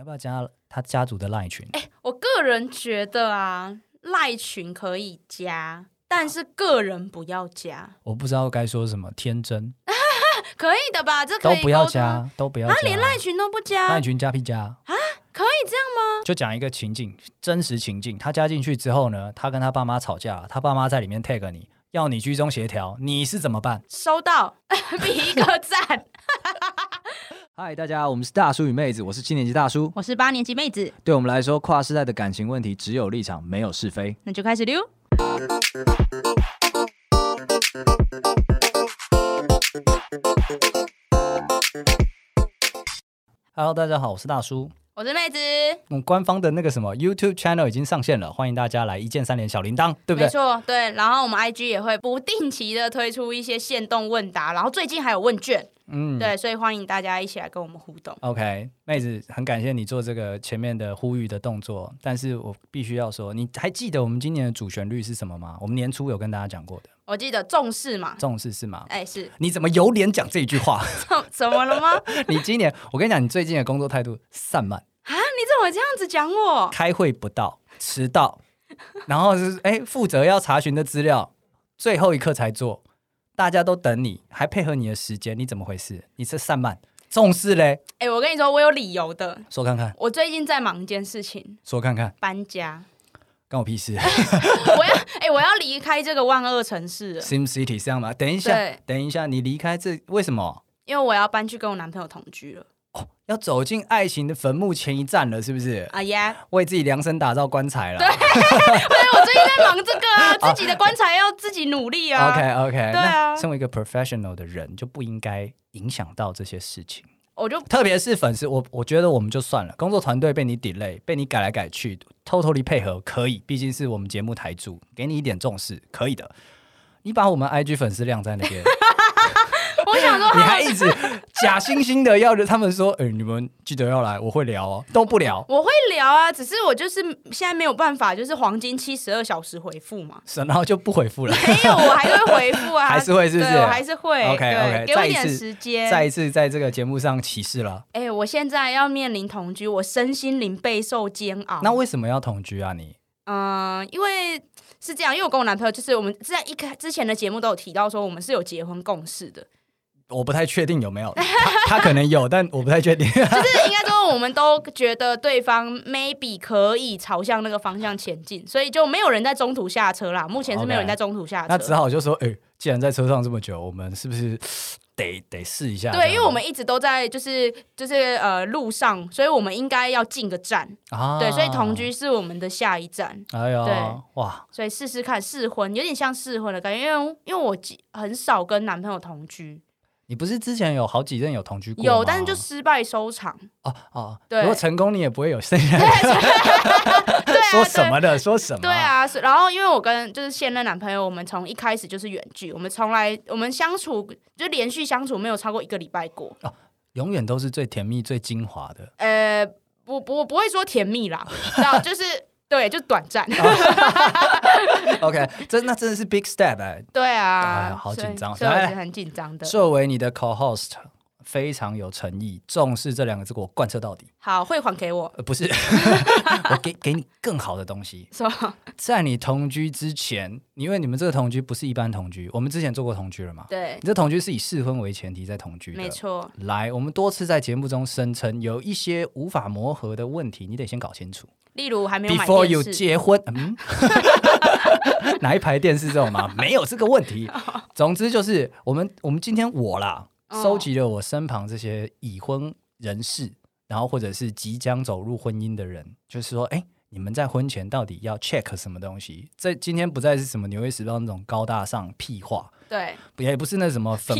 要不要加他家族的赖群？哎、欸，我个人觉得啊，赖群可以加，但是个人不要加。我不知道该说什么，天真。可以的吧？这都不要加，都不要加。他连赖群都不加，赖群加屁加啊？可以这样吗？就讲一个情境，真实情境。他加进去之后呢，他跟他爸妈吵架，他爸妈在里面 tag 你，要你居中协调，你是怎么办？收到，比一个赞。嗨，大家，我们是大叔与妹子，我是七年级大叔，我是八年级妹子。对我们来说，跨世代的感情问题只有立场，没有是非。那就开始溜。Hello，大家好，我是大叔，我是妹子。嗯，官方的那个什么 YouTube channel 已经上线了，欢迎大家来一键三连小铃铛，对不对？没错，对。然后我们 IG 也会不定期的推出一些限动问答，然后最近还有问卷。嗯，对，所以欢迎大家一起来跟我们互动。OK，妹子，很感谢你做这个前面的呼吁的动作，但是我必须要说，你还记得我们今年的主旋律是什么吗？我们年初有跟大家讲过的。我记得重视嘛，重视是吗？哎，是。你怎么有脸讲这句话？怎么了吗？你今年，我跟你讲，你最近的工作态度散漫啊？你怎么这样子讲我？开会不到，迟到，然后是哎，负责要查询的资料，最后一刻才做。大家都等你，还配合你的时间，你怎么回事？你是散漫重视嘞？哎、欸，我跟你说，我有理由的。说看看。我最近在忙一件事情。说看看。搬家。关我屁事。我要哎、欸，我要离开这个万恶城市了。Sim City 是这样吗？等一下，等一下，你离开这为什么？因为我要搬去跟我男朋友同居了。哦，要走进爱情的坟墓前一站了，是不是？啊呀！为自己量身打造棺材了。对，对，我最近在忙这个 啊，自己的棺材要自己努力啊。OK OK，对啊。身为一个 professional 的人，就不应该影响到这些事情。我就特别是粉丝，我我觉得我们就算了，工作团队被你 delay，被你改来改去，totally 配合可以，毕竟是我们节目台柱，给你一点重视，可以的。你把我们 IG 粉丝晾在那边。我想说，你还一直假惺惺的要着他们说，哎、欸，你们记得要来，我会聊哦，都不聊。我会聊啊，只是我就是现在没有办法，就是黄金七十二小时回复嘛，是，然后就不回复了。没有，我还会回复啊，还是会，是不是？我还是会。OK OK，给我一点时间，再一次在这个节目上启示了。哎、欸，我现在要面临同居，我身心灵备受煎熬。那为什么要同居啊？你？嗯、呃，因为是这样，因为我跟我男朋友就是我们在一开之前的节目都有提到说，我们是有结婚共识的。我不太确定有没有他，他可能有，但我不太确定。就是应该说，我们都觉得对方 maybe 可以朝向那个方向前进，所以就没有人在中途下车啦。目前是没有人在中途下车。Okay. 那只好就说，哎、欸，既然在车上这么久，我们是不是 得得试一下？对，因为我们一直都在就是就是呃路上，所以我们应该要进个站啊。对，所以同居是我们的下一站。哎呦，对哇！所以试试看试婚，有点像试婚的感觉，因为因为我很少跟男朋友同居。你不是之前有好几任有同居过吗？有，但是就失败收场。哦哦，对。如果成功，你也不会有剩下的。对啊。说什么的？说什么？对啊，然后因为我跟就是现任男朋友，我们从一开始就是远距，我们从来我们相处就连续相处没有超过一个礼拜过。哦，永远都是最甜蜜、最精华的。呃，不不，不会说甜蜜啦，知道就是。对，就短暂。OK，这那真的是 big step 哎。对啊，哎、好紧张，所以我是很紧张的。作为你的 co-host，非常有诚意，重视这两个字，给我贯彻到底。好，汇款给我。呃、不是，我给给你更好的东西。是吧？在你同居之前，因为你们这个同居不是一般同居，我们之前做过同居了嘛？对。你这同居是以试婚为前提在同居的，没错。来，我们多次在节目中声称，有一些无法磨合的问题，你得先搞清楚。例如还没有 Before you 结婚，嗯，哪一排电视这种吗？没有这个问题。总之就是我们我们今天我啦，收集了我身旁这些已婚人士，然后或者是即将走入婚姻的人，就是说，哎，你们在婚前到底要 check 什么东西？这今天不再是什么《纽约时报》那种高大上屁话。对，也不是那什么粉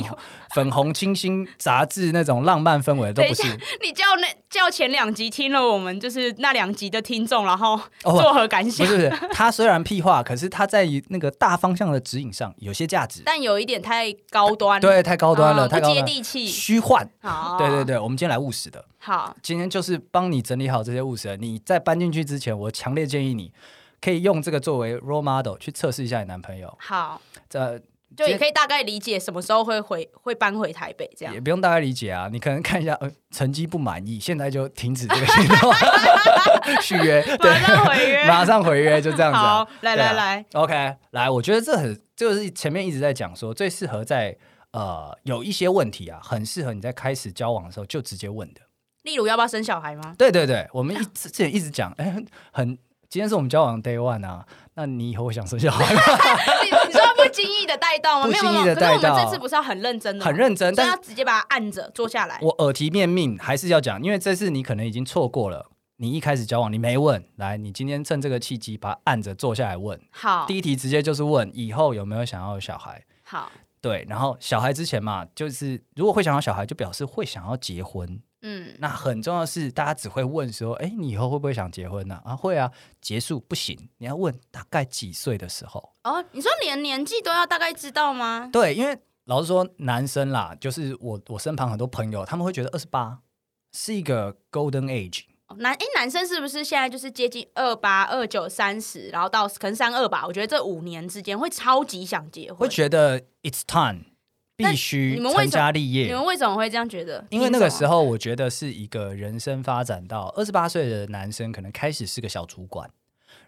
粉红清新杂志那种浪漫氛围，都不是。你叫那叫前两集听了我们就是那两集的听众，然后作何感想？哦、不是，他虽然屁话，可是他在那个大方向的指引上有些价值，但有一点太高端，对，太高端了，不接地气，虚幻。好，对对对，我们今天来务实的。好，今天就是帮你整理好这些务实的。你在搬进去之前，我强烈建议你可以用这个作为 role model 去测试一下你男朋友。好，这。就也可以大概理解什么时候会回会搬回台北这样。也不用大概理解啊，你可能看一下，呃，成绩不满意，现在就停止这个行动，续约，对，马上毁约，马上毁约，就这样子，啊。好，来来来，OK，来，我觉得这很，就是前面一直在讲说，最适合在呃有一些问题啊，很适合你在开始交往的时候就直接问的。例如要不要生小孩吗？对对对，我们一之前一直讲，哎，很。今天是我们交往 day one 啊，那你以后会想生小孩吗？你你说不经意的带动吗？不经意的带到。可是我们这次不是要很认真的，很认真，但要直接把它按着坐下来。我耳提面命还是要讲，因为这次你可能已经错过了。你一开始交往你没问，来，你今天趁这个契机把它按着坐下来问。好，第一题直接就是问以后有没有想要有小孩。好，对，然后小孩之前嘛，就是如果会想要小孩，就表示会想要结婚。嗯，那很重要的是，大家只会问说，哎，你以后会不会想结婚呢？啊？啊，会啊。结束不行，你要问大概几岁的时候。哦，你说连年纪都要大概知道吗？对，因为老实说，男生啦，就是我我身旁很多朋友，他们会觉得二十八是一个 golden age。男哎，男生是不是现在就是接近二八、二九、三十，然后到可能三二吧？我觉得这五年之间会超级想结婚，会觉得 it's time。必须成家立业。你们为什么会这样觉得？因为那个时候，我觉得是一个人生发展到二十八岁的男生，可能开始是个小主管，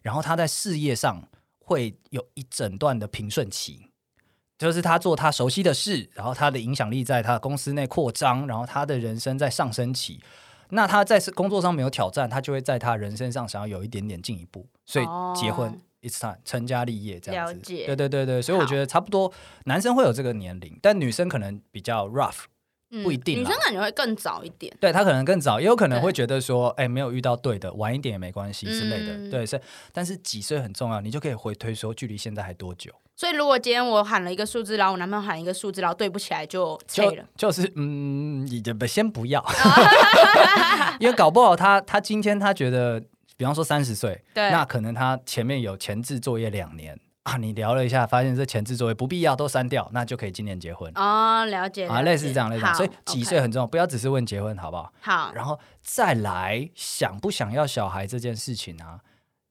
然后他在事业上会有一整段的平顺期，就是他做他熟悉的事，然后他的影响力在他的公司内扩张，然后他的人生在上升期。那他在工作上没有挑战，他就会在他人生上想要有一点点进一步，所以结婚。It's time 成家立业这样子，对对对对，所以我觉得差不多，男生会有这个年龄，但女生可能比较 rough，嗯，不一定。女生感觉会更早一点，对，她可能更早，也有可能会觉得说，哎，没有遇到对的，晚一点也没关系之类的。嗯、对，是，但是几岁很重要，你就可以回推说，距离现在还多久？所以如果今天我喊了一个数字，然后我男朋友喊一个数字，然后对不起来就脆了，就就是嗯，你就先不要，因为搞不好他他今天他觉得。比方说三十岁，对，那可能他前面有前置作业两年啊，你聊了一下，发现这前置作业不必要，都删掉，那就可以今年结婚哦。了解，啊，类似这样，类似这样，所以几岁很重要，不要只是问结婚，好不好？好，然后再来想不想要小孩这件事情啊，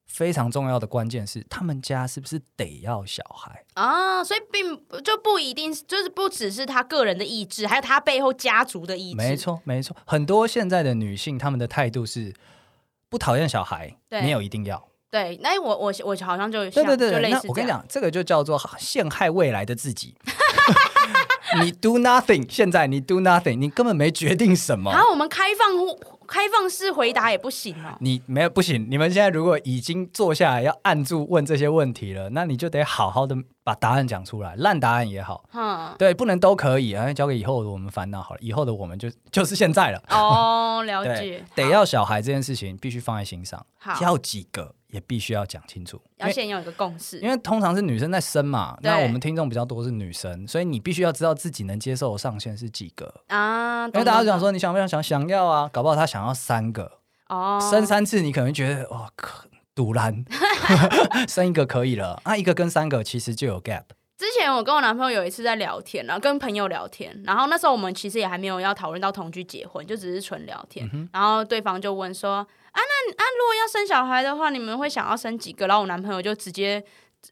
非常重要的关键是他们家是不是得要小孩啊？所以并就不一定，就是不只是他个人的意志，还有他背后家族的意志。没错，没错，很多现在的女性，她们的态度是。不讨厌小孩，没有一定要。对，那我我我好像就对对对，那我跟你讲，这个就叫做陷害未来的自己。你 do nothing，现在你 do nothing，你根本没决定什么。然后我们开放。开放式回答也不行哦。你没有不行，你们现在如果已经坐下来要按住问这些问题了，那你就得好好的把答案讲出来，烂答案也好，嗯，对，不能都可以啊，交给以后的我们烦恼好了。以后的我们就 就是现在了。哦，了 解。得要小孩这件事情必须放在心上，要几个。也必须要讲清楚，要先有一个共识。因为通常是女生在生嘛，那我们听众比较多是女生，所以你必须要知道自己能接受的上限是几个啊。因为大家讲说你想不想想想要啊，搞不好他想要三个哦，生三次你可能觉得哇，可赌烂，生一个可以了，啊，一个跟三个其实就有 gap。之前我跟我男朋友有一次在聊天，然后跟朋友聊天，然后那时候我们其实也还没有要讨论到同居结婚，就只是纯聊天，嗯、然后对方就问说。啊，那啊，如果要生小孩的话，你们会想要生几个？然后我男朋友就直接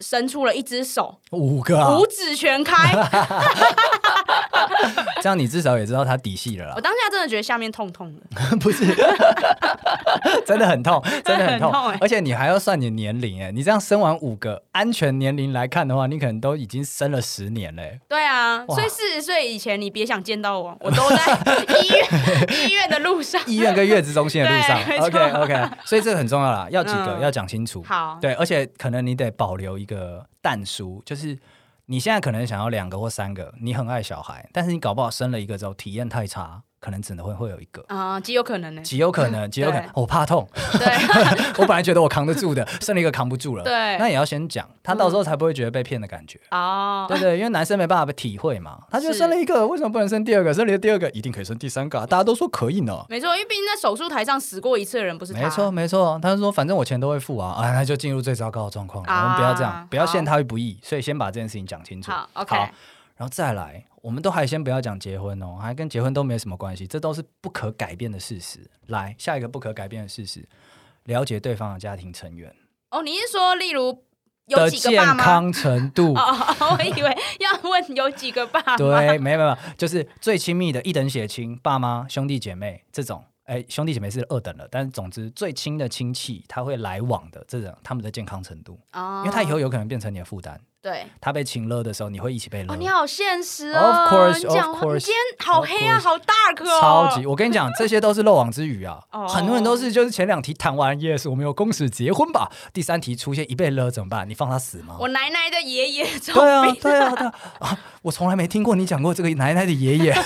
伸出了一只手，五个、啊，五指全开。这样你至少也知道他底细了啦。我当下真的觉得下面痛痛的，不是，真的很痛，真的很痛，很痛欸、而且你还要算你年龄哎，你这样生完五个，安全年龄来看的话，你可能都已经生了十年嘞。对啊，哇所以四十岁以前你别想见到我，我都在医院医院的路上，医院跟月子中心的路上。OK OK，所以这个很重要啦，要几个、嗯、要讲清楚。好，对，而且可能你得保留一个淡书，就是。你现在可能想要两个或三个，你很爱小孩，但是你搞不好生了一个之后体验太差。可能只能会会有一个啊，极有可能呢，极有可能，极有可能。我怕痛，对，我本来觉得我扛得住的，生了一个扛不住了。对，那也要先讲，他到时候才不会觉得被骗的感觉。哦，对对，因为男生没办法被体会嘛，他就生了一个，为什么不能生第二个？生了第二个一定可以生第三个，大家都说可以呢。没错，因为毕竟在手术台上死过一次的人不是他。没错没错，他就说反正我钱都会付啊，啊，那就进入最糟糕的状况了。我们不要这样，不要陷他于不义，所以先把这件事情讲清楚。好，OK，然后再来。我们都还先不要讲结婚哦，还跟结婚都没什么关系，这都是不可改变的事实。来，下一个不可改变的事实，了解对方的家庭成员。哦，你是说，例如有几个爸妈？健康程度。哦，我以为要问有几个爸妈。对，没有没有，就是最亲密的一等血亲，爸妈、兄弟姐妹这种。哎，兄弟姐妹是二等的，但是总之最亲的亲戚他会来往的这种他们的健康程度，哦，因为他以后有可能变成你的负担。对，他被情了的时候，你会一起被勒。哦，你好现实哦。Of course, of course。你今天好黑啊，好 dark 哦。超级，我跟你讲，这些都是漏网之鱼啊。很多人都是就是前两题谈完，yes，我们有公事结婚吧。第三题出现一被勒怎么办？你放他死吗？我奶奶的爷爷。对啊，对啊，对啊。我从来没听过你讲过这个奶奶的爷爷。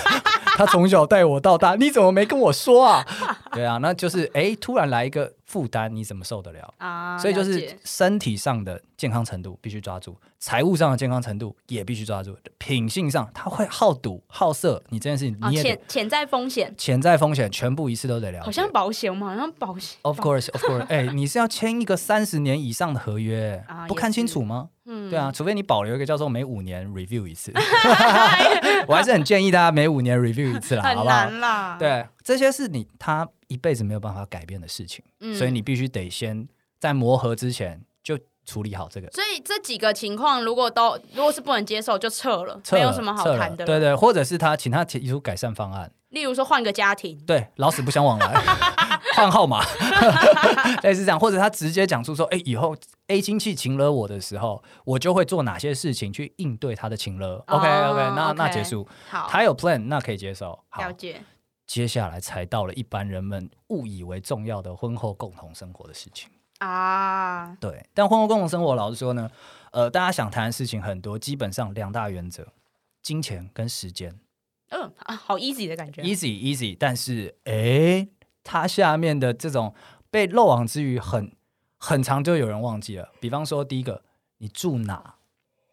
他从小带我到大，你怎么没跟我说啊？对啊，那就是哎，突然来一个负担，你怎么受得了啊？所以就是身体上的健康程度必须抓住，财务上的健康程度也必须抓住，品性上他会好赌好色，你这件事情你也潜潜在风险，潜在风险全部一次都得了。好像保险嘛，好像保险。Of course, of course，哎，你是要签一个三十年以上的合约，不看清楚吗？嗯，对啊，除非你保留一个叫做每五年 review 一次，我还是很建议大家每五年 review 一次啦，好不好？很难啦。对，这些是你他一辈子没有办法改变的事情，嗯，所以你必须得先在磨合之前就处理好这个。所以这几个情况如果都如果是不能接受就撤了，撤了，没有什么好谈的。对对，或者是他请他提出改善方案，例如说换个家庭，对，老死不相往来。换号码，类似这样，或者他直接讲出说：“哎，以后 A 亲戚请了我的时候，我就会做哪些事情去应对他的请了。” OK OK，那那结束。好，他有 plan，那可以接受。了解。接下来才到了一般人们误以为重要的婚后共同生活的事情啊。对，但婚后共同生活，老实说呢，呃，大家想谈的事情很多，基本上两大原则：金钱跟时间。嗯啊，好 easy 的感觉。Easy easy，但是哎。它下面的这种被漏网之鱼很很长就有人忘记了。比方说，第一个，你住哪？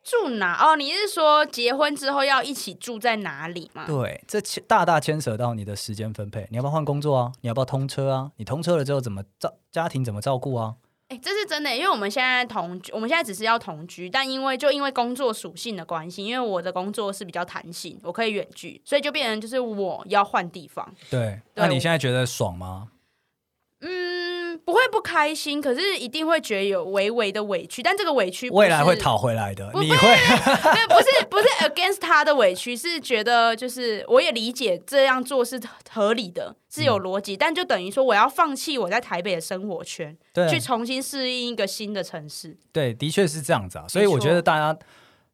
住哪？哦，你是说结婚之后要一起住在哪里吗？对，这牵大大牵扯到你的时间分配。你要不要换工作啊？你要不要通车啊？你通车了之后怎么照家庭怎么照顾啊？哎，这是真的，因为我们现在同居，我们现在只是要同居，但因为就因为工作属性的关系，因为我的工作是比较弹性，我可以远距，所以就变成就是我要换地方。对，对，那你现在觉得爽吗？嗯，不会不开心，可是一定会觉得有微微的委屈，但这个委屈未来会讨回来的。不你会对，不是不是 against 他的委屈，是觉得就是我也理解这样做是合理的，是有逻辑，嗯、但就等于说我要放弃我在台北的生活圈，对去重新适应一个新的城市。对，的确是这样子啊，所以我觉得大家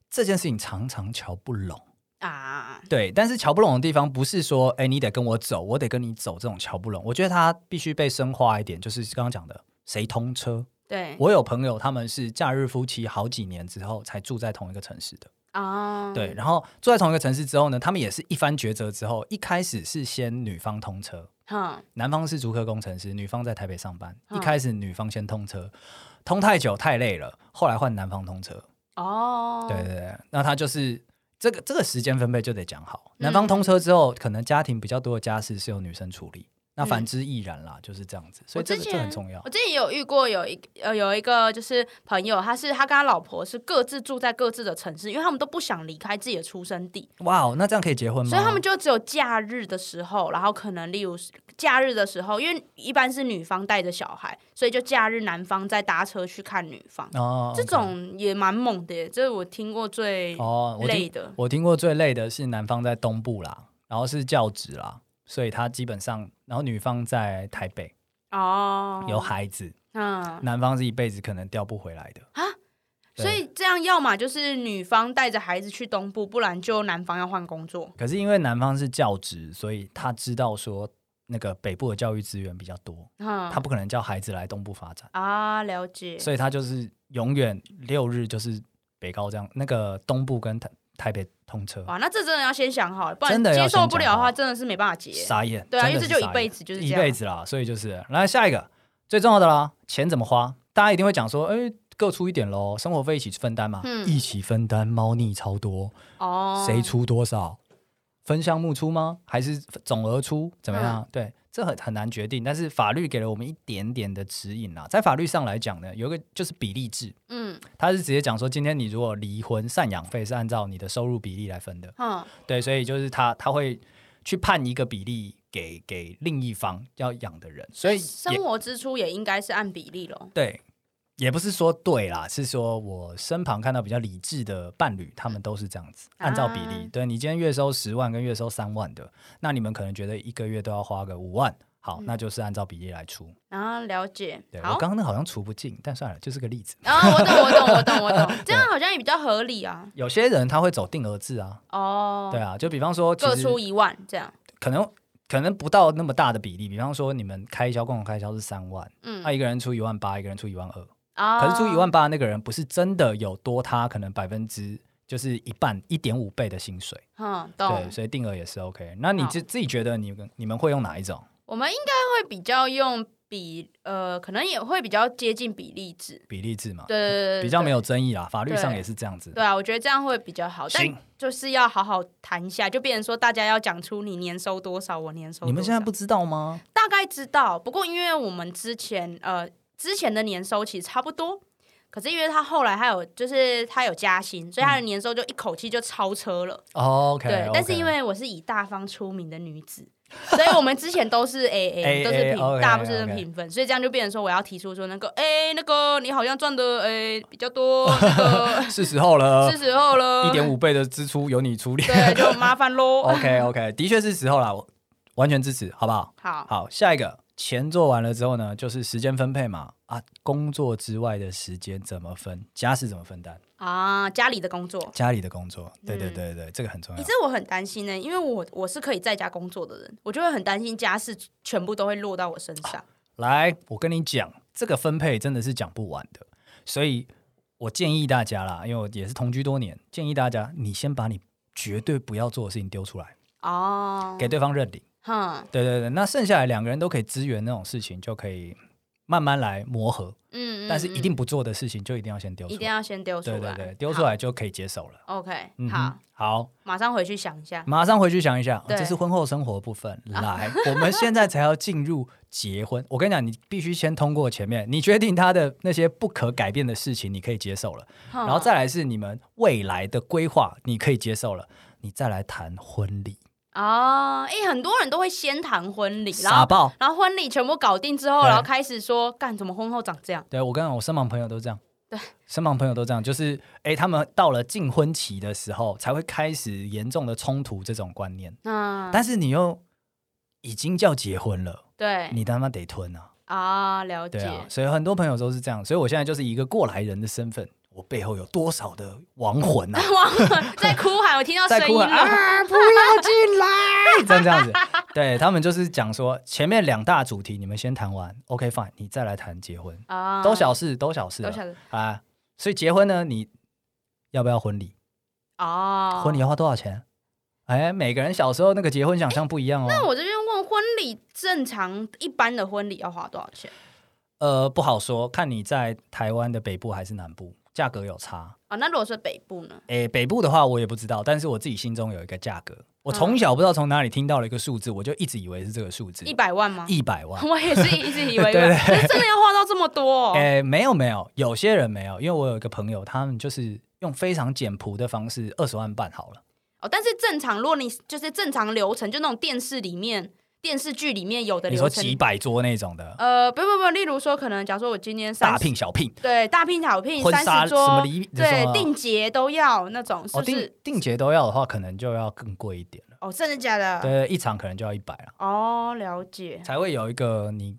这件事情常常瞧不拢。啊，对，但是瞧不拢的地方不是说，哎，你得跟我走，我得跟你走，这种瞧不拢，我觉得它必须被深化一点，就是刚刚讲的，谁通车？对，我有朋友，他们是假日夫妻，好几年之后才住在同一个城市的。哦，对，然后住在同一个城市之后呢，他们也是一番抉择之后，一开始是先女方通车，嗯，男方是竹科工程师，女方在台北上班，一开始女方先通车，通太久太累了，后来换男方通车。哦，对对对，那他就是。这个这个时间分配就得讲好，男方通车之后，嗯、可能家庭比较多的家事是由女生处理。那反之亦然啦，嗯、就是这样子，所以这个这很重要。我之前有遇过有一呃有一个就是朋友，他是他跟他老婆是各自住在各自的城市，因为他们都不想离开自己的出生地。哇哦，那这样可以结婚吗？所以他们就只有假日的时候，然后可能例如假日的时候，因为一般是女方带着小孩，所以就假日男方再搭车去看女方。哦，这种也蛮猛的耶，这是我听过最哦累的。我听过最累的是男方在东部啦，然后是教职啦。所以他基本上，然后女方在台北哦，有孩子，嗯，男方是一辈子可能调不回来的啊。所以这样，要么就是女方带着孩子去东部，不然就男方要换工作。可是因为男方是教职，所以他知道说那个北部的教育资源比较多，嗯，他不可能叫孩子来东部发展啊。了解。所以他就是永远六日就是北高这样，那个东部跟台台北。通车哇，那这真的要先想好，不然接受不了的话，真的是没办法结。傻眼，对啊，因为这就一辈子就是一辈子啦，所以就是来下一个最重要的啦，钱怎么花？大家一定会讲说，哎，各出一点喽，生活费一起分担嘛，嗯、一起分担，猫腻超多哦，谁出多少？分项目出吗？还是总额出？怎么样？嗯、对。这很很难决定，但是法律给了我们一点点的指引啦。在法律上来讲呢，有一个就是比例制，嗯，他是直接讲说，今天你如果离婚，赡养费是按照你的收入比例来分的，嗯，对，所以就是他他会去判一个比例给给另一方要养的人，所以生活支出也应该是按比例咯。对，也不是说对啦，是说我身旁看到比较理智的伴侣，他们都是这样子，按照比例。啊、对，你今天月收十万跟月收三万的，那你们可能觉得一个月都要花个五万。好，那就是按照比例来出。然后了解。对，我刚刚那好像除不尽，但算了，就是个例子。啊，我懂，我懂，我懂，我懂。这样好像也比较合理啊。有些人他会走定额制啊。哦。对啊，就比方说各出一万这样。可能可能不到那么大的比例，比方说你们开销共同开销是三万，嗯，那一个人出一万八，一个人出一万二。哦。可是出一万八那个人不是真的有多他可能百分之就是一半一点五倍的薪水。嗯，懂。对，所以定额也是 OK。那你自自己觉得你们你们会用哪一种？我们应该会比较用比呃，可能也会比较接近比例制，比例制嘛，对，对，对，对，比较没有争议啦，法律上也是这样子。对啊，我觉得这样会比较好，但就是要好好谈一下，就变成说大家要讲出你年收多少，我年收多少。你们现在不知道吗？大概知道，不过因为我们之前呃之前的年收其实差不多，可是因为他后来还有就是他有加薪，所以他的年收就一口气就超车了。哦，OK，对，但是因为我是以大方出名的女子。所以我们之前都是 A A，都是平，大部分是平分，所以这样就变成说，我要提出说那个，哎，那个你好像赚的哎比较多，是时候了，是时候了，一点五倍的支出由你出力，对，就麻烦喽。OK OK，的确是时候了，我完全支持，好不好？好，好，下一个。钱做完了之后呢，就是时间分配嘛。啊，工作之外的时间怎么分？家事怎么分担？啊，家里的工作，家里的工作，对对对对，嗯、这个很重要。其实我很担心呢、欸，因为我我是可以在家工作的人，我就会很担心家事全部都会落到我身上。来，我跟你讲，这个分配真的是讲不完的，所以我建议大家啦，因为我也是同居多年，建议大家，你先把你绝对不要做的事情丢出来，哦，给对方认领。哼，对对对，那剩下来两个人都可以支援那种事情，就可以慢慢来磨合。嗯，但是一定不做的事情，就一定要先丢出来。一定要先丢出来。对对对，丢出来就可以接受了。OK，好，好，马上回去想一下。马上回去想一下，这是婚后生活部分。来，我们现在才要进入结婚。我跟你讲，你必须先通过前面，你决定他的那些不可改变的事情，你可以接受了。然后再来是你们未来的规划，你可以接受了，你再来谈婚礼。哦，哎、欸，很多人都会先谈婚礼，然后傻爆然后婚礼全部搞定之后，对然后开始说干怎么婚后长这样？对，我跟我身旁朋友都这样，对，身旁朋友都这样，就是哎、欸，他们到了近婚期的时候，才会开始严重的冲突这种观念。嗯，但是你又已经叫结婚了，对，你他妈得吞啊！啊，了解。所以很多朋友都是这样，所以我现在就是一个过来人的身份。我背后有多少的亡魂啊！亡魂 在哭喊，我听到声音了啊！不要进来！这样这样子，对他们就是讲说，前面两大主题你们先谈完，OK fine，你再来谈结婚啊，都小事，都小事，都小事啊。所以结婚呢，你要不要婚礼？哦，婚礼要花多少钱？哎，每个人小时候那个结婚想象不一样哦。那我这边问，婚礼正常一般的婚礼要花多少钱？呃，不好说，看你在台湾的北部还是南部。价格有差啊、哦？那如果是北部呢？诶，北部的话我也不知道，但是我自己心中有一个价格。我从小不知道从哪里听到了一个数字，我就一直以为是这个数字，一百万吗？一百万，我也是一直以为，对，对，对，真的要花到这么多？诶，没有没有，有些人没有，因为我有一个朋友，他们就是用非常简朴的方式，二十万办好了。哦，但是正常，如果你就是正常流程，就那种电视里面。电视剧里面有的，你说几百桌那种的，呃，不不不，例如说，可能假如说我今天大聘小聘，对，大聘小聘，三十桌，礼对，定节都要那种，是不是？定节都要的话，可能就要更贵一点了。哦，真的假的？对，一场可能就要一百了。哦，了解。才会有一个你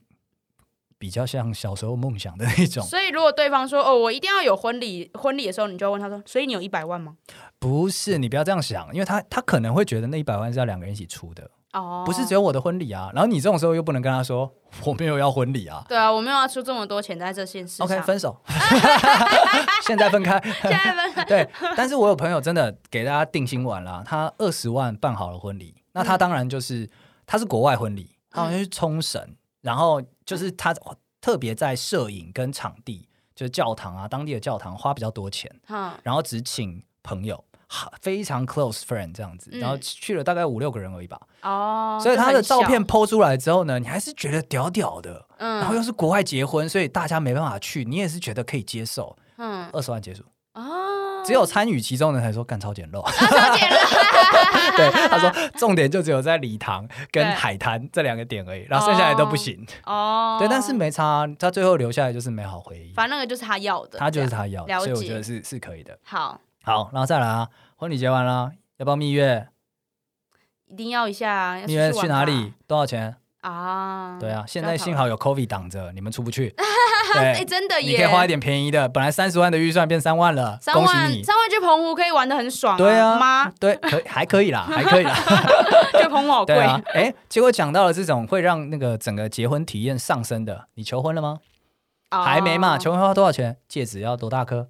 比较像小时候梦想的那种。所以，如果对方说哦，我一定要有婚礼，婚礼的时候，你就要问他说，所以你有一百万吗？不是，你不要这样想，因为他他可能会觉得那一百万是要两个人一起出的。哦，不是只有我的婚礼啊，然后你这种时候又不能跟他说我没有要婚礼啊。对啊，我没有要出这么多钱在这件事上。OK，分手，现在分开，现在分开。对，但是我有朋友真的给大家定心丸了，他二十万办好了婚礼，那他当然就是、嗯、他是国外婚礼，他好像去冲绳，嗯、然后就是他特别在摄影跟场地，就是教堂啊，当地的教堂花比较多钱，嗯、然后只请朋友。非常 close friend 这样子，然后去了大概五六个人而已吧。哦，所以他的照片 po 出来之后呢，你还是觉得屌屌的。嗯，然后又是国外结婚，所以大家没办法去，你也是觉得可以接受。嗯，二十万结束。哦，只有参与其中的人才说干超简陋，超简陋。对，他说重点就只有在礼堂跟海滩这两个点而已，然后剩下来都不行。哦，对，但是没差，他最后留下来就是美好回忆。反正那个就是他要的，他就是他要的，所以我觉得是是可以的。好，好，然后再来啊，婚礼结完了，要不要蜜月？一定要一下。蜜月去哪里？多少钱？啊，对啊，现在幸好有 COVID 挡着，你们出不去。哎，真的耶！你可以花一点便宜的，本来三十万的预算变三万了，恭喜你！三万去澎湖可以玩的很爽，对啊，妈，对，可还可以啦，还可以啦。去 澎湖好贵啊！哎，结果讲到了这种会让那个整个结婚体验上升的，你求婚了吗？还没嘛？求婚花多少钱？戒指要多大颗？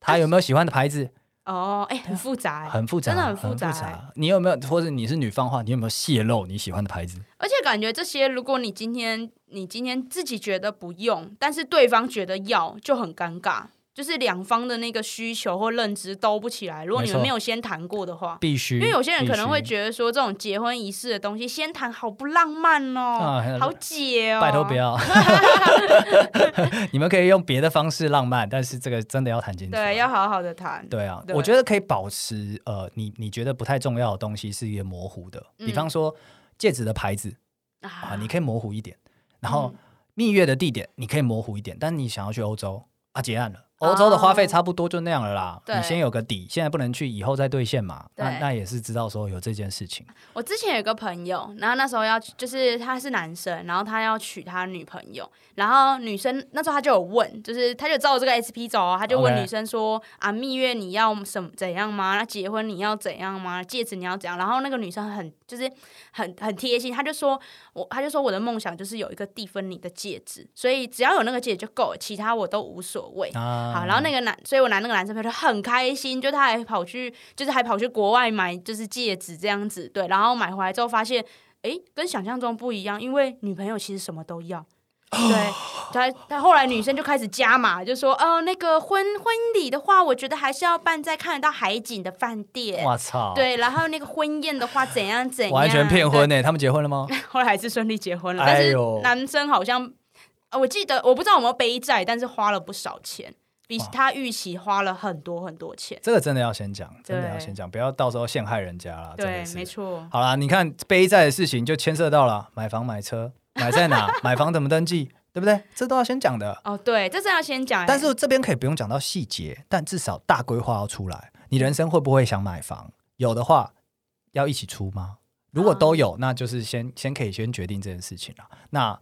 他有没有喜欢的牌子？哦，哎，很复杂，很复杂，真的很复杂。你有没有，或者你是女方的话，你有没有泄露你喜欢的牌子？而且感觉这些，如果你今天你今天自己觉得不用，但是对方觉得要，就很尴尬。就是两方的那个需求或认知都不起来。如果你们没有先谈过的话，必须。因为有些人可能会觉得说，这种结婚仪式的东西先谈好不浪漫哦，啊、好解哦。拜托不要 你们可以用别的方式浪漫，但是这个真的要谈清楚。对，要好好的谈。对啊，对我觉得可以保持呃，你你觉得不太重要的东西是一个模糊的，比方说戒指的牌子、嗯、啊，你可以模糊一点，然后蜜月的地点你可以模糊一点，但你想要去欧洲啊，结案了。欧洲的花费差不多就那样了啦，你先有个底，现在不能去，以后再兑现嘛。那那也是知道说有这件事情。我之前有个朋友，然后那时候要就是他是男生，然后他要娶他女朋友，然后女生那时候他就有问，就是他就照这个 SP 走，他就问女生说啊，蜜月你要什么怎样吗？那结婚你要怎样吗？戒指你要怎样？然后那个女生很就是很很贴心，他就说我他就说我的梦想就是有一个蒂芬尼的戒指，所以只要有那个戒指就够了，其他我都无所谓。好，然后那个男，所以我拿那个男生朋友就很开心，就他还跑去，就是还跑去国外买，就是戒指这样子，对，然后买回来之后发现，哎，跟想象中不一样，因为女朋友其实什么都要，对，他他后来女生就开始加码，就说，哦，那个婚婚礼的话，我觉得还是要办在看得到海景的饭店，我操，对，然后那个婚宴的话，怎样怎样，完全骗婚呢？他们结婚了吗？后来还是顺利结婚了，但是男生好像，我记得我不知道有没有背债，但是花了不少钱。比他预期花了很多很多钱，这个真的要先讲，真的要先讲，不要到时候陷害人家了。对，没错。好啦，你看背债的事情就牵涉到了买房、买车，买在哪，买房怎么登记，对不对？这都要先讲的。哦，对，这是要先讲。但是这边可以不用讲到细节，但至少大规划要出来。你人生会不会想买房？有的话，要一起出吗？如果都有，那就是先先可以先决定这件事情了。那。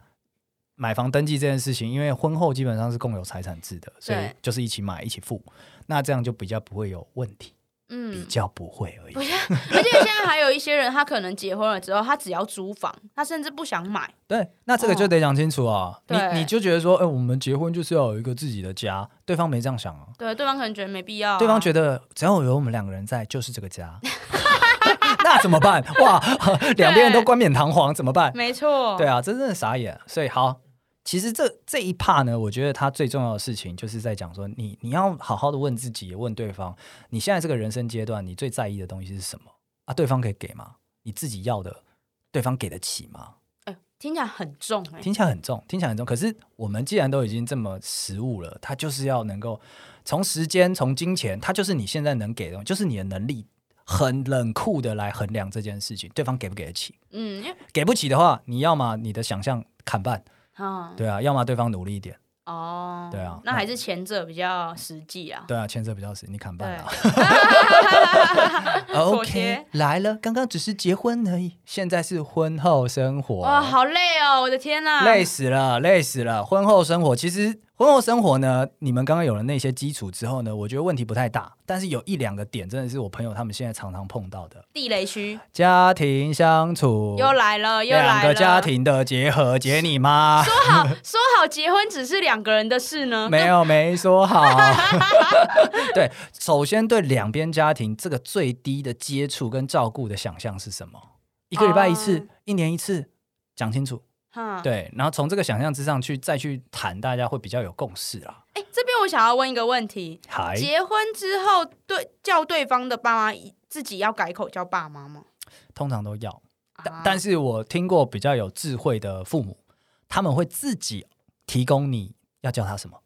买房登记这件事情，因为婚后基本上是共有财产制的，所以就是一起买一起付，那这样就比较不会有问题，嗯，比较不会而已。而且现在还有一些人，他可能结婚了之后，他只要租房，他甚至不想买。对，那这个就得讲清楚啊。哦、你你就觉得说，哎、欸，我们结婚就是要有一个自己的家，对方没这样想啊。对，对方可能觉得没必要、啊，对方觉得只要有我们两个人在，就是这个家。那怎么办？哇，两边人都冠冕堂皇，怎么办？没错，对啊，真正的傻眼。所以好。其实这这一 part 呢，我觉得他最重要的事情就是在讲说你，你你要好好的问自己，问对方，你现在这个人生阶段，你最在意的东西是什么啊？对方可以给吗？你自己要的，对方给得起吗？哎，听起来很重哎，听起来很重，听起来很重。可是我们既然都已经这么实务了，他就是要能够从时间、从金钱，他就是你现在能给的，就是你的能力，很冷酷的来衡量这件事情，对方给不给得起？嗯，给不起的话，你要么你的想象砍半。哦，对啊，要么对方努力一点哦，对啊，那还是前者比较实际啊。对啊，前者比较实际，你砍半了。OK，来了，刚刚只是结婚而已，现在是婚后生活。哇，好累哦，我的天哪，累死了，累死了。婚后生活其实。婚后生活呢，你们刚刚有了那些基础之后呢，我觉得问题不太大。但是有一两个点，真的是我朋友他们现在常常碰到的地雷区。家庭相处又来了，又来了。两个家庭的结合，结你妈！说好说好结婚只是两个人的事呢？没有，没说好。对，首先对两边家庭这个最低的接触跟照顾的想象是什么？一个礼拜一次，哦、一年一次，讲清楚。嗯，对，然后从这个想象之上去再去谈，大家会比较有共识啦。哎，这边我想要问一个问题：结婚之后，对叫对方的爸妈自己要改口叫爸妈吗？通常都要，但是我听过比较有智慧的父母，他们会自己提供你要叫他什么。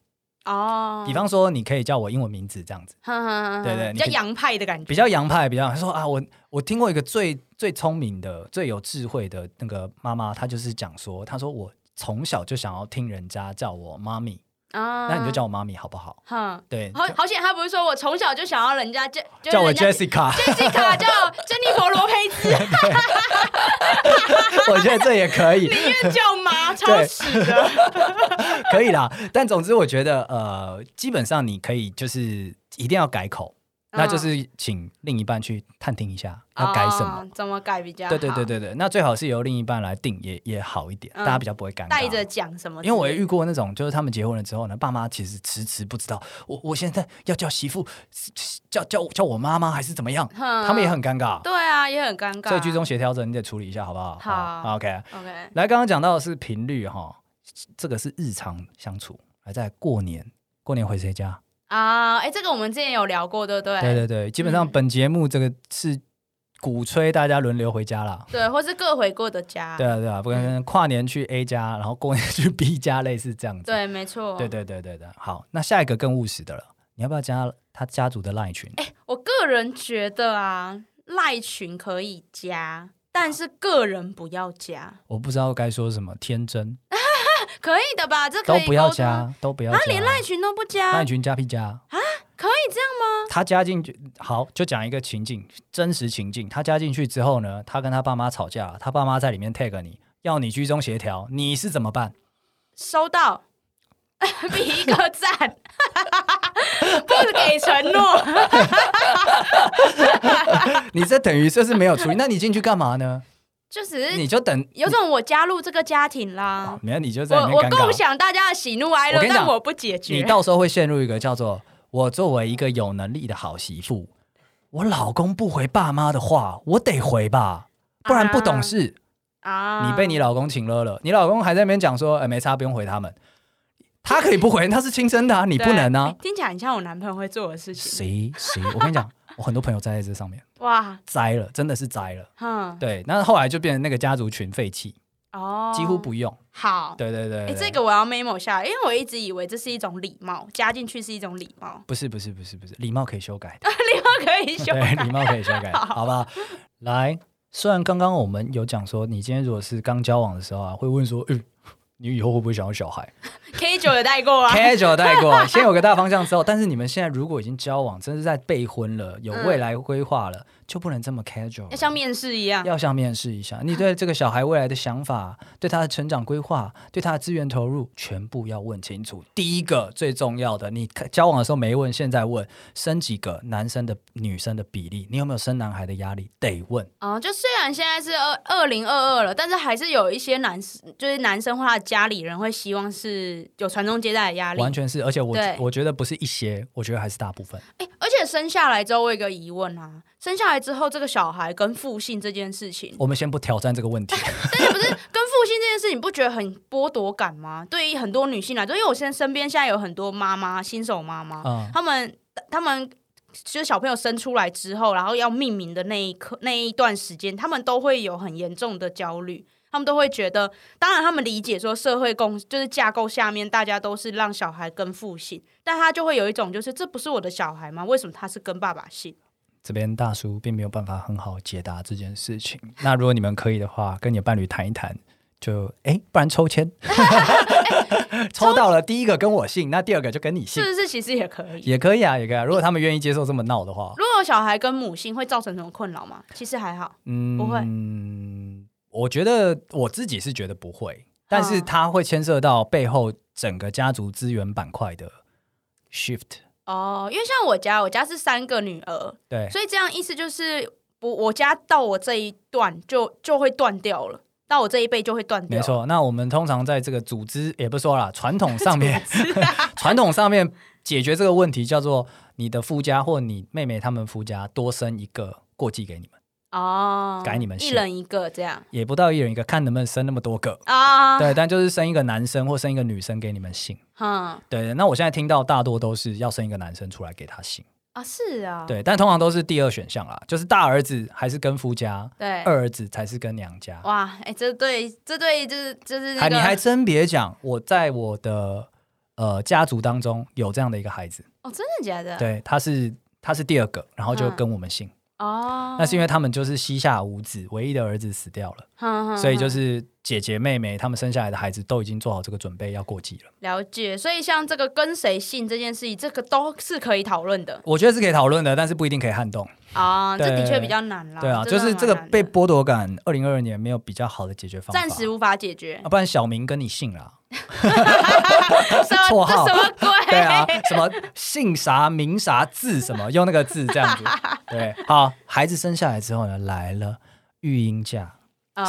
哦，比方说，你可以叫我英文名字这样子，呵呵呵对对，比较洋派的感觉，比较洋派，比较他说啊，我我听过一个最最聪明的、最有智慧的那个妈妈，她就是讲说，她说我从小就想要听人家叫我妈咪。啊，那你就叫我妈咪好不好？哈，对，好好险，他不是说我从小就想要人家叫叫我 Jessica，Jessica 叫珍妮佛罗佩兹，我觉得这也可以，宁愿叫妈，超屎的，可以啦。但总之，我觉得呃，基本上你可以就是一定要改口。那就是请另一半去探听一下要改什么，哦、怎么改比较好？对对对对对，那最好是由另一半来定，也也好一点，嗯、大家比较不会尴尬。带着讲什么？因为我也遇过那种，就是他们结婚了之后呢，爸妈其实迟迟不知道，我我现在要叫媳妇叫叫叫我妈妈还是怎么样，嗯、他们也很尴尬。对啊，也很尴尬。所以居中协调者，你得处理一下，好不好？好，好，OK OK。来，刚刚讲到的是频率哈，这个是日常相处，还在过年，过年回谁家？啊，哎，这个我们之前有聊过，对不对？对对对，基本上本节目这个是鼓吹大家轮流回家啦，对，或是各回各的家。对啊对啊，不可能跨年去 A 家，然后过年去 B 家，类似这样子。对，没错。对对对对对，好，那下一个更务实的了，你要不要加他家族的赖群？哎，我个人觉得啊，赖群可以加，但是个人不要加。我不知道该说什么，天真。可以的吧？这可以都不要加，都不要加。他连赖群都不加，赖群加屁加啊？可以这样吗？他加进去，好，就讲一个情境，真实情境。他加进去之后呢，他跟他爸妈吵架，他爸妈在里面 tag 你，要你居中协调，你是怎么办？收到，比一个赞，不给承诺。你这等于这是没有处理，那你进去干嘛呢？就是你就等有种我加入这个家庭啦，没有你就在我我共享大家的喜怒哀乐，但我不解决。你到时候会陷入一个叫做我作为一个有能力的好媳妇，我老公不回爸妈的话，我得回吧，不然不懂事啊。你被你老公请了了，你老公还在那边讲说，哎，没差，不用回他们，他可以不回，他是亲生的，你不能啊。听起来很像我男朋友会做的事情。谁谁？我跟你讲。我很多朋友栽在这上面，哇，栽了，真的是栽了。嗯，对，那后来就变成那个家族群废弃，哦，几乎不用。好，对对对，哎，这个我要 memo 下来，因为我一直以为这是一种礼貌，加进去是一种礼貌。不是不是不是不是，礼貌可以修改的，礼貌可以修改，礼貌可以修改，好不好？来，虽然刚刚我们有讲说，你今天如果是刚交往的时候啊，会问说，嗯。你以后会不会想要小孩？K 九有带过啊，K 九带过，先有个大方向之后，但是你们现在如果已经交往，真的是在备婚了，有未来规划了。嗯就不能这么 casual，要像面试一样，要像面试一下。你对这个小孩未来的想法，对他的成长规划，对他的资源投入，全部要问清楚。第一个最重要的，你交往的时候没问，现在问，生几个男生的、女生的比例，你有没有生男孩的压力？得问。哦，就虽然现在是二二零二二了，但是还是有一些男生，就是男生或他的家里人会希望是有传宗接代的压力。完全是，而且我我觉得不是一些，我觉得还是大部分。生下来之后，我有一个疑问啊。生下来之后，这个小孩跟父姓这件事情，我们先不挑战这个问题。但是不是跟父姓这件事情，你不觉得很剥夺感吗？对于很多女性来说，因为我现在身边现在有很多妈妈，新手妈妈，嗯，他们他们就是小朋友生出来之后，然后要命名的那一刻那一段时间，他们都会有很严重的焦虑，他们都会觉得，当然他们理解说社会共就是架构下面大家都是让小孩跟父姓，但他就会有一种就是这不是我的小孩吗？为什么他是跟爸爸姓？这边大叔并没有办法很好解答这件事情。那如果你们可以的话，跟你的伴侣谈一谈，就哎，不然抽签，抽到了第一个跟我姓，那第二个就跟你姓，是不是？其实也可以，也可以啊，也可以啊。如果他们愿意接受这么闹的话，如果小孩跟母姓会造成什么困扰吗？其实还好，嗯，不会。嗯，我觉得我自己是觉得不会，但是它会牵涉到背后整个家族资源板块的 shift。哦，因为像我家，我家是三个女儿，对，所以这样意思就是，不，我家到我这一段就就会断掉了，到我这一辈就会断掉。没错，那我们通常在这个组织，也不说了，传统 上面，传统上面解决这个问题叫做你的夫家或你妹妹他们夫家多生一个过继给你们。哦，改你们姓，一人一个这样，也不到一人一个，看能不能生那么多个啊？对，但就是生一个男生或生一个女生给你们姓。嗯，对。那我现在听到大多都是要生一个男生出来给他姓啊，是啊，对。但通常都是第二选项啦，就是大儿子还是跟夫家，对，二儿子才是跟娘家。哇，哎，这对这对就是就是，哎，你还真别讲，我在我的呃家族当中有这样的一个孩子。哦，真的假的？对，他是他是第二个，然后就跟我们姓。嗯哦，那是因为他们就是膝下无子，唯一的儿子死掉了，所以就是姐姐妹妹他们生下来的孩子都已经做好这个准备要过继了。了解，所以像这个跟谁姓这件事情，这个都是可以讨论的。我觉得是可以讨论的，但是不一定可以撼动啊。这的确比较难啦。对啊，就是这个被剥夺感，二零二二年没有比较好的解决方法，暂时无法解决。啊，不然小明跟你姓啦。绰号？什么鬼？对啊，什么姓啥名啥字什么，用那个字这样子。对，好，孩子生下来之后呢，来了育婴假，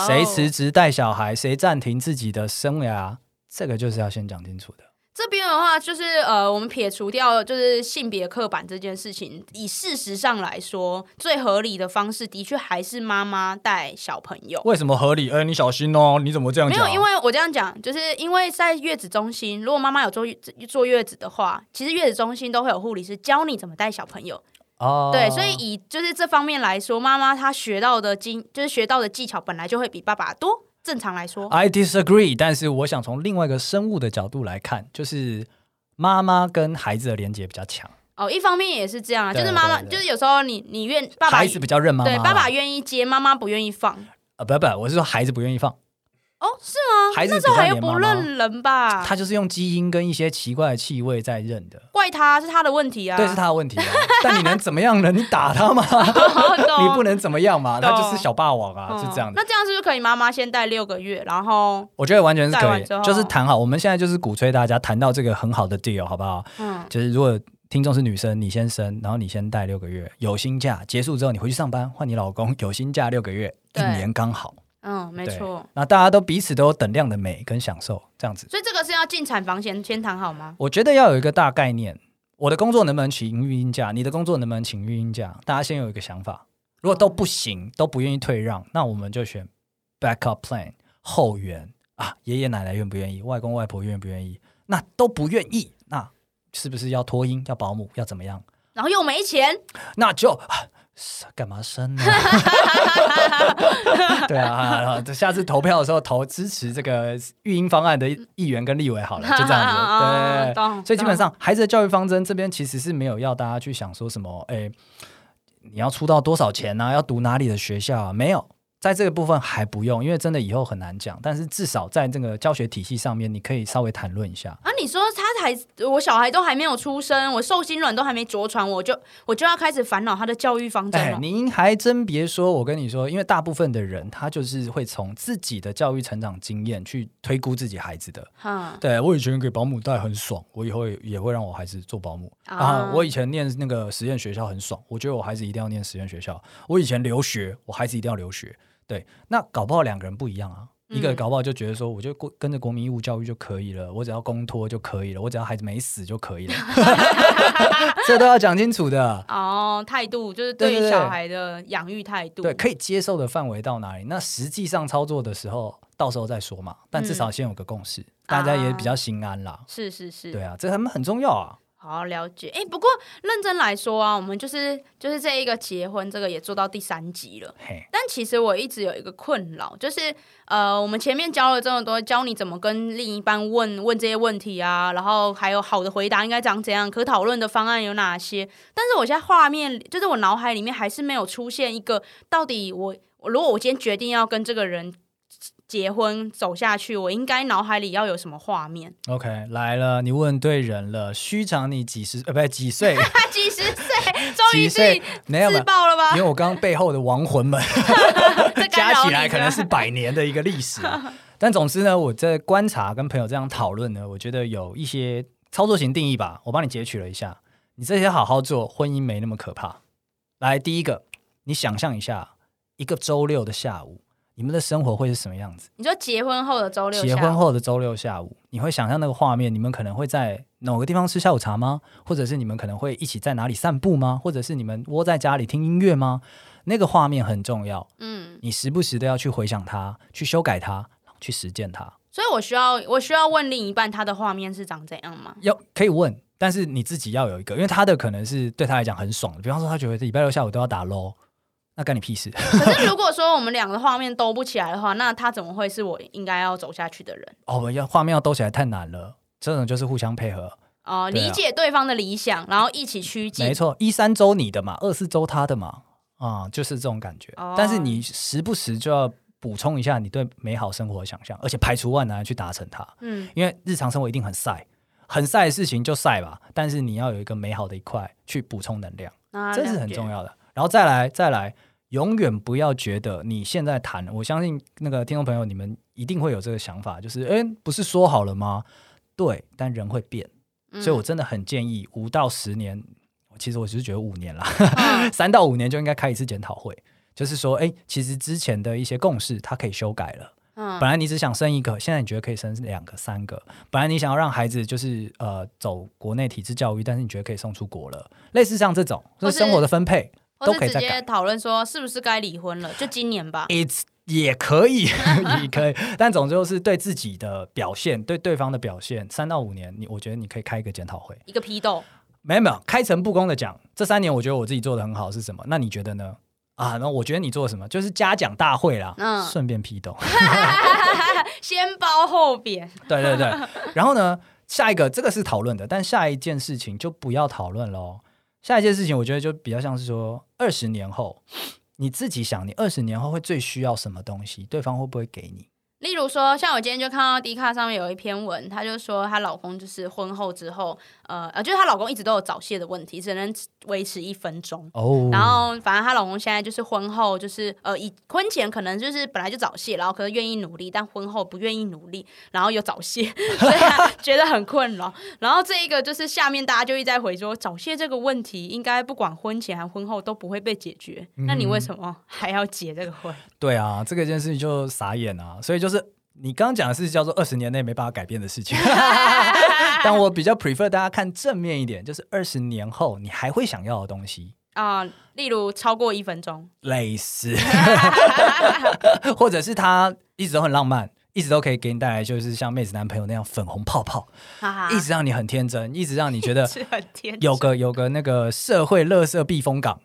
谁辞职带小孩，谁暂停自己的生涯，这个就是要先讲清楚的。这边的话，就是呃，我们撇除掉就是性别刻板这件事情，以事实上来说，最合理的方式的确还是妈妈带小朋友。为什么合理？哎，你小心哦！你怎么这样讲？没有，因为我这样讲，就是因为在月子中心，如果妈妈有坐坐月子的话，其实月子中心都会有护理师教你怎么带小朋友。哦，对，所以以就是这方面来说，妈妈她学到的经，就是学到的技巧本来就会比爸爸多。正常来说，I disagree。但是我想从另外一个生物的角度来看，就是妈妈跟孩子的连接比较强。哦，一方面也是这样啊，就是妈妈，就是有时候你你愿爸爸孩子比较认妈妈，对，爸爸愿意接，妈妈不愿意放。呃，不不，我是说孩子不愿意放。哦，是吗？孩子那时候还又不认人吧？他就是用基因跟一些奇怪的气味在认的。怪他是他的问题啊，对，是他的问题啊。但你能怎么样呢？你打他吗？你不能怎么样嘛？他就是小霸王啊，是这样的。那这样是不是可以？妈妈先带六个月，然后我觉得完全是可以，就是谈好。我们现在就是鼓吹大家谈到这个很好的 deal，好不好？嗯，就是如果听众是女生，你先生，然后你先带六个月，有薪假结束之后，你回去上班，换你老公有薪假六个月，一年刚好。嗯，没错。那大家都彼此都有等量的美跟享受，这样子。所以这个是要进产房前先谈好吗？我觉得要有一个大概念，我的工作能不能请育婴假？你的工作能不能请育婴假？大家先有一个想法。如果都不行，都不愿意退让，那我们就选 backup plan 后援啊。爷爷奶奶愿不愿意？外公外婆愿不愿意？那都不愿意，那是不是要托婴？要保姆？要怎么样？然后又没钱，那就。干嘛生呢？对啊，下次投票的时候投支持这个育婴方案的议员跟立委好了，就这样子。对，所以基本上孩子的教育方针这边其实是没有要大家去想说什么，哎，你要出到多少钱啊？要读哪里的学校啊？没有。在这个部分还不用，因为真的以后很难讲。但是至少在这个教学体系上面，你可以稍微谈论一下。啊，你说他才我小孩都还没有出生，我受精卵都还没着床，我就我就要开始烦恼他的教育方针。哎，您还真别说，我跟你说，因为大部分的人他就是会从自己的教育成长经验去推估自己孩子的。哈，对，我以前给保姆带很爽，我以后也会让我孩子做保姆啊。啊，我以前念那个实验学校很爽，我觉得我孩子一定要念实验学校。我以前留学，我孩子一定要留学。对，那搞不好两个人不一样啊。嗯、一个搞不好就觉得说，我就跟跟着国民义务教育就可以了，我只要公托就可以了，我只要孩子没死就可以了。这都要讲清楚的 哦。态度就是对于小孩的养育态度，对，可以接受的范围到哪里？那实际上操作的时候，到时候再说嘛。但至少先有个共识，嗯、大家也比较心安啦。是是是，对啊，这他们很重要啊。好了解，哎，不过认真来说啊，我们就是就是这一个结婚，这个也做到第三集了。但其实我一直有一个困扰，就是呃，我们前面教了这么多，教你怎么跟另一半问问这些问题啊，然后还有好的回答应该长怎样，可讨论的方案有哪些？但是我现在画面，就是我脑海里面还是没有出现一个，到底我如果我今天决定要跟这个人。结婚走下去，我应该脑海里要有什么画面？OK，来了，你问对人了。虚长你几十呃，不对，几岁？几十岁，终于是自爆了吧？因为我刚刚背后的亡魂们 加起来可能是百年的一个历史。但总之呢，我在观察跟朋友这样讨论呢，我觉得有一些操作型定义吧，我帮你截取了一下。你这些好好做，婚姻没那么可怕。来，第一个，你想象一下，一个周六的下午。你们的生活会是什么样子？你说结婚后的周六，结婚后的周六下午，你会想象那个画面？你们可能会在某个地方吃下午茶吗？或者是你们可能会一起在哪里散步吗？或者是你们窝在家里听音乐吗？那个画面很重要。嗯，你时不时的要去回想它，去修改它，去实践它。所以我需要，我需要问另一半，他的画面是长怎样吗？要可以问，但是你自己要有一个，因为他的可能是对他来讲很爽的。比方说，他觉得礼拜六下午都要打 LOL。那干你屁事！可是如果说我们两个画面兜不起来的话，那他怎么会是我应该要走下去的人？哦，要画面要兜起来太难了。这种就是互相配合。哦、呃，理解对方的理想，然后一起趋近。没错，一三周你的嘛，二四周他的嘛，啊、嗯，就是这种感觉。哦、但是你时不时就要补充一下你对美好生活的想象，而且排除万难去达成它。嗯，因为日常生活一定很晒，很晒的事情就晒吧。但是你要有一个美好的一块去补充能量，啊、这是很重要的。然后再来，再来，永远不要觉得你现在谈，我相信那个听众朋友你们一定会有这个想法，就是哎，不是说好了吗？对，但人会变。所以，我真的很建议五到十年，其实我只是觉得五年啦，三到五年就应该开一次检讨会，就是说，哎，其实之前的一些共识它可以修改了。嗯，本来你只想生一个，现在你觉得可以生两个、三个。本来你想要让孩子就是呃走国内体制教育，但是你觉得可以送出国了。类似像这种，就是生活的分配都可以直接。讨论说是不是该离婚了？就今年吧。It's 也可以，也可以，但总之就是对自己的表现，对对方的表现，三到五年，你我觉得你可以开一个检讨会，一个批斗，没有没有，开诚布公的讲，这三年我觉得我自己做的很好是什么？那你觉得呢？啊，那我觉得你做什么？就是嘉奖大会啦，嗯，顺便批斗，先褒后贬，对对对，然后呢，下一个这个是讨论的，但下一件事情就不要讨论喽。下一件事情，我觉得就比较像是说，二十年后。你自己想，你二十年后会最需要什么东西？对方会不会给你？例如说，像我今天就看到 D 卡上面有一篇文，她就说她老公就是婚后之后，呃呃，就是她老公一直都有早泄的问题，只能维持一分钟。哦。Oh. 然后，反正她老公现在就是婚后就是呃，以婚前可能就是本来就早泄，然后可能愿意努力，但婚后不愿意努力，然后又早泄，所以她 觉得很困扰。然后这一个就是下面大家就一直在回说，早泄这个问题应该不管婚前还婚后都不会被解决，嗯、那你为什么还要结这个婚？对啊，这个件事情就傻眼啊，所以。就是你刚刚讲的是叫做二十年内没办法改变的事情，但我比较 prefer 大家看正面一点，就是二十年后你还会想要的东西。啊、呃，例如超过一分钟，类似，或者是他一直都很浪漫，一直都可以给你带来就是像妹子男朋友那样粉红泡泡，一直让你很天真，一直让你觉得有个有个那个社会乐色避风港，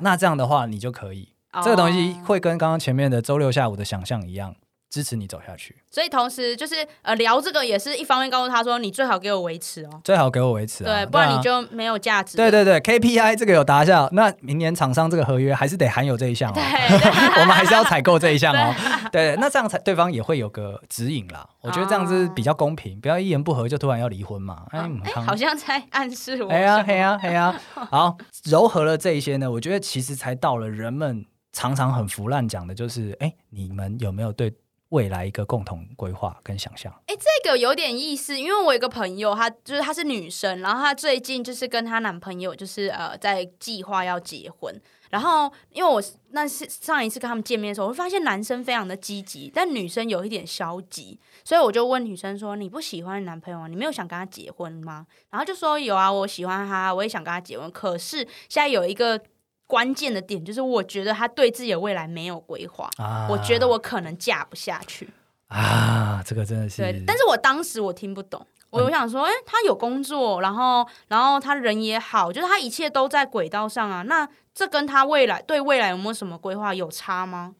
那这样的话你就可以，哦、这个东西会跟刚刚前面的周六下午的想象一样。支持你走下去，所以同时就是呃聊这个也是一方面告诉他说，你最好给我维持哦，最好给我维持、啊，对，不然你就没有价值。对对对，KPI 这个有达下，那明年厂商这个合约还是得含有这一项哦，对我们还是要采购这一项哦。对，那这样才对方也会有个指引啦。我觉得这样子比较公平，哦、不要一言不合就突然要离婚嘛。哎，好像在暗示我。哎呀，哎呀，哎呀，好，柔和了这一些呢，我觉得其实才到了人们常常很腐烂讲的，就是哎，你们有没有对？未来一个共同规划跟想象，哎，这个有点意思，因为我有个朋友，她就是她是女生，然后她最近就是跟她男朋友就是呃在计划要结婚，然后因为我那是上一次跟他们见面的时候，我会发现男生非常的积极，但女生有一点消极，所以我就问女生说：“你不喜欢男朋友吗？你没有想跟他结婚吗？”然后就说：“有啊，我喜欢他，我也想跟他结婚，可是现在有一个。”关键的点就是，我觉得他对自己的未来没有规划，啊、我觉得我可能嫁不下去啊！这个真的是对，但是我当时我听不懂，我我想说，哎、嗯，他有工作，然后然后他人也好，就是他一切都在轨道上啊。那这跟他未来对未来有没有什么规划有差吗？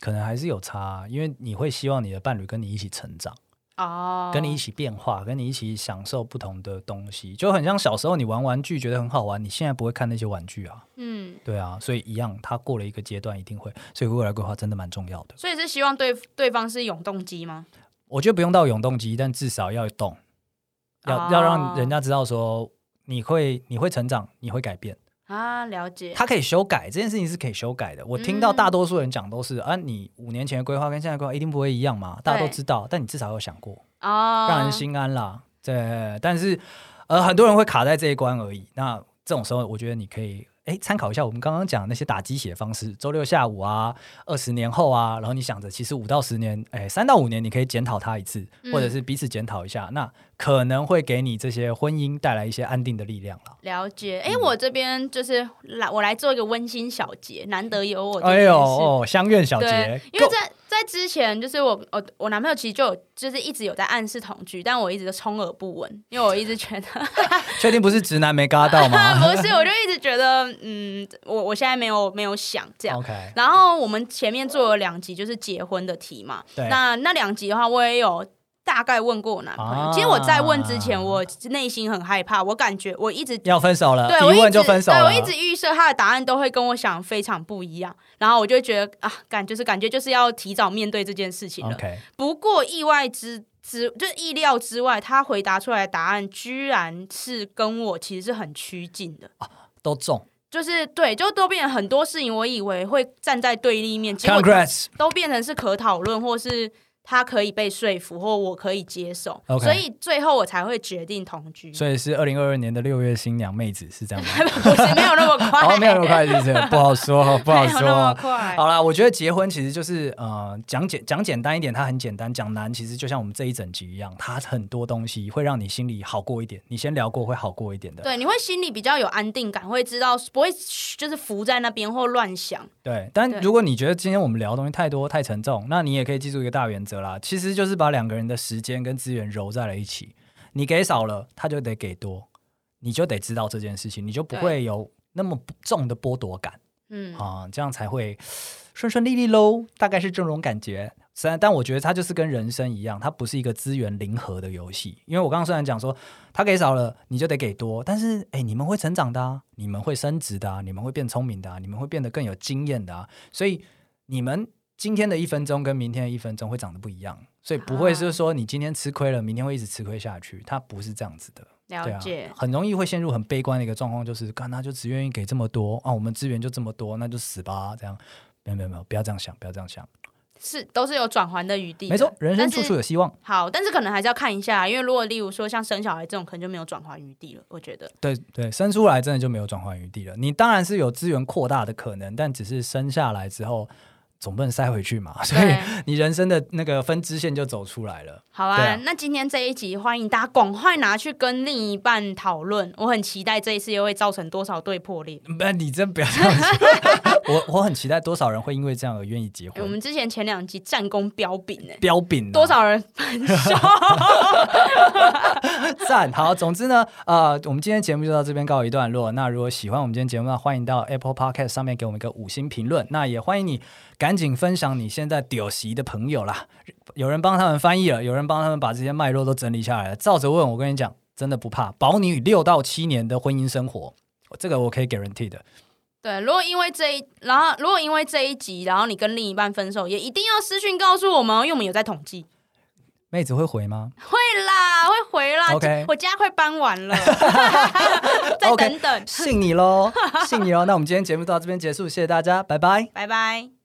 可能还是有差，因为你会希望你的伴侣跟你一起成长。哦，oh. 跟你一起变化，跟你一起享受不同的东西，就很像小时候你玩玩具觉得很好玩，你现在不会看那些玩具啊。嗯，对啊，所以一样，他过了一个阶段一定会，所以未来规划真的蛮重要的。所以是希望对对方是永动机吗？我觉得不用到永动机，但至少要动，要、oh. 要让人家知道说你会你会成长，你会改变。啊，了解。他可以修改这件事情是可以修改的。我听到大多数人讲都是，嗯、啊，你五年前的规划跟现在规划一定不会一样嘛，大家都知道。但你至少有想过，哦，让人心安啦。对，但是呃，很多人会卡在这一关而已。那这种时候，我觉得你可以。哎，参考一下我们刚刚讲的那些打鸡血方式，周六下午啊，二十年后啊，然后你想着，其实五到十年，哎，三到五年，你可以检讨他一次，嗯、或者是彼此检讨一下，那可能会给你这些婚姻带来一些安定的力量了。了解，哎，我这边就是来，我来做一个温馨小结，难得有我。哎呦哦，相愿小结，因为在。在之前，就是我我我男朋友其实就有就是一直有在暗示同居，但我一直都充耳不闻，因为我一直觉得 确定不是直男没嘎到吗？不是，我就一直觉得，嗯，我我现在没有没有想这样。Okay. 然后我们前面做了两集就是结婚的题嘛，对那那两集的话，我也有大概问过我男朋友。啊、其实我在问之前，我内心很害怕，我感觉我一直要分手了，对我，一问就分手了。对，我一直预设他的答案都会跟我想非常不一样，然后我就觉得啊，感就是感觉就是要提早面对这件事情了。不过意外之之就是意料之外，他回答出来的答案居然是跟我其实是很趋近的，啊、都中。就是对，就都变成很多事情，我以为会站在对立面，结果都变成是可讨论，或是。他可以被说服，或我可以接受，Okay. 所以最后我才会决定同居。所以是二零二二年的六月新娘妹子是这样吗？不是，没有那么快，哦，没有那么快，是不是？不好说，不好说。好啦，我觉得结婚其实就是呃，讲简讲简单一点，它很简单；讲难，其实就像我们这一整集一样，它很多东西会让你心里好过一点。你先聊过会好过一点的，对，你会心里比较有安定感，会知道不会就是浮在那边或乱想。对，但如果你觉得今天我们聊的东西太多太沉重，那你也可以记住一个大原则啦，其实就是。把两个人的时间跟资源揉在了一起，你给少了，他就得给多，你就得知道这件事情，你就不会有那么重的剥夺感，嗯啊，这样才会顺顺利利喽，大概是这种感觉。虽然，但我觉得它就是跟人生一样，它不是一个资源零和的游戏。因为我刚刚虽然讲说他给少了，你就得给多，但是哎，你们会成长的啊，你们会升职的啊，你们会变聪明的啊，你们会变得更有经验的啊，所以你们。今天的一分钟跟明天的一分钟会长得不一样，所以不会是说你今天吃亏了，明天会一直吃亏下去。它不是这样子的，了解。啊，很容易会陷入很悲观的一个状况，就是看他就只愿意给这么多啊，我们资源就这么多，那就死吧。这样，没有没有没有，不要这样想，不要这样想。是，都是有转圜的余地的。没错，人生处处有希望。好，但是可能还是要看一下，因为如果例如说像生小孩这种，可能就没有转圜余地了。我觉得，对对，生出来真的就没有转圜余地了。你当然是有资源扩大的可能，但只是生下来之后。总不能塞回去嘛，所以你人生的那个分支线就走出来了。好啊，啊，那今天这一集欢迎大家赶快拿去跟另一半讨论。我很期待这一次又会造成多少对破裂。不，你真不要这样子。我我很期待多少人会因为这样而愿意结婚。欸、我们之前前两集战功彪炳呢，彪炳多少人分手？赞好，总之呢，呃，我们今天节目就到这边告一段落。那如果喜欢我们今天节目，那欢迎到 Apple Podcast 上面给我们一个五星评论。那也欢迎你。赶紧分享你现在屌席的朋友啦！有人帮他们翻译了，有人帮他们把这些脉络都整理下来了。照着问，我跟你讲，真的不怕，保你六到七年的婚姻生活，这个我可以 guarantee 的。对，如果因为这一，然后如果因为这一集，然后你跟另一半分手，也一定要私讯告诉我们，因为我们有在统计。妹子会回吗？会啦，会回啦。OK，我家快搬完了，再等等 信你喽，信你喽。那我们今天节目到这边结束，谢谢大家，拜拜，拜拜。